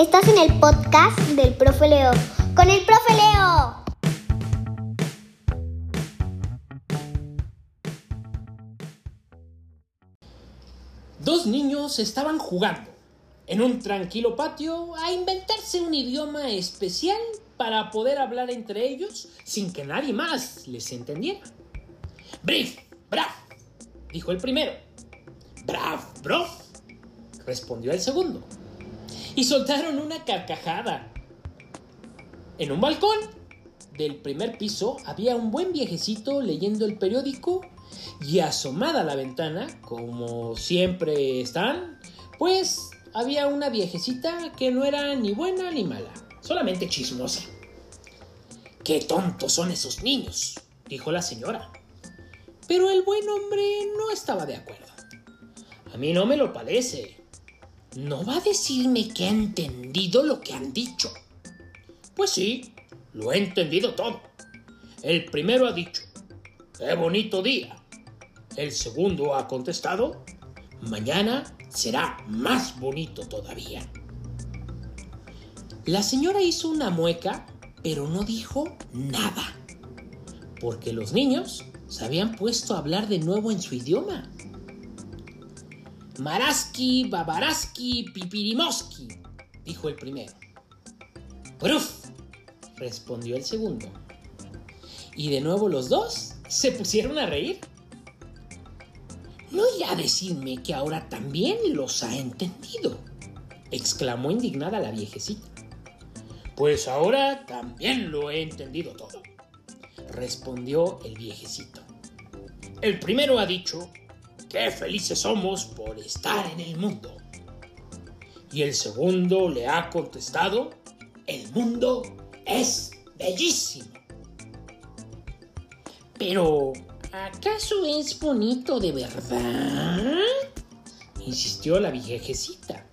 Estás en el podcast del profe Leo. Con el profe Leo. Dos niños estaban jugando en un tranquilo patio a inventarse un idioma especial para poder hablar entre ellos sin que nadie más les entendiera. Brief, brav, dijo el primero. Brav, bro, respondió el segundo. Y soltaron una carcajada. En un balcón del primer piso había un buen viejecito leyendo el periódico y asomada a la ventana, como siempre están, pues había una viejecita que no era ni buena ni mala, solamente chismosa. ¡Qué tontos son esos niños! dijo la señora. Pero el buen hombre no estaba de acuerdo. A mí no me lo parece. ¿No va a decirme que ha entendido lo que han dicho? Pues sí, lo he entendido todo. El primero ha dicho, ¡qué bonito día! El segundo ha contestado, mañana será más bonito todavía. La señora hizo una mueca, pero no dijo nada, porque los niños se habían puesto a hablar de nuevo en su idioma. Maraski, Babaraski, Pipirimoski, dijo el primero. ¡Bruf! respondió el segundo. Y de nuevo los dos se pusieron a reír. No irá a decirme que ahora también los ha entendido, exclamó indignada la viejecita. Pues ahora también lo he entendido todo, respondió el viejecito. El primero ha dicho, qué felices somos por estar en el mundo. Y el segundo le ha contestado, el mundo es bellísimo. Pero, ¿acaso es bonito de verdad? insistió la viejecita.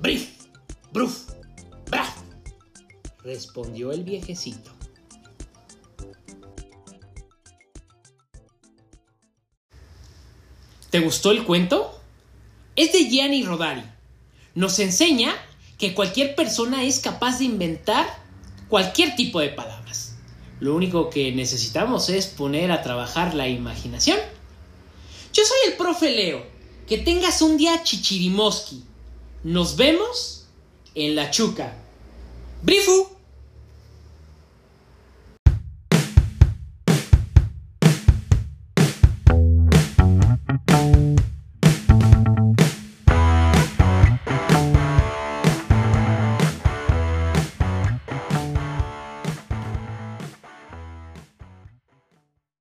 Brif, bruf, braf, respondió el viejecito. ¿Te gustó el cuento? Es de Gianni Rodari. Nos enseña que cualquier persona es capaz de inventar cualquier tipo de palabras. Lo único que necesitamos es poner a trabajar la imaginación. Yo soy el profe Leo. Que tengas un día chichirimoski. Nos vemos en la chuca. ¡Brifu!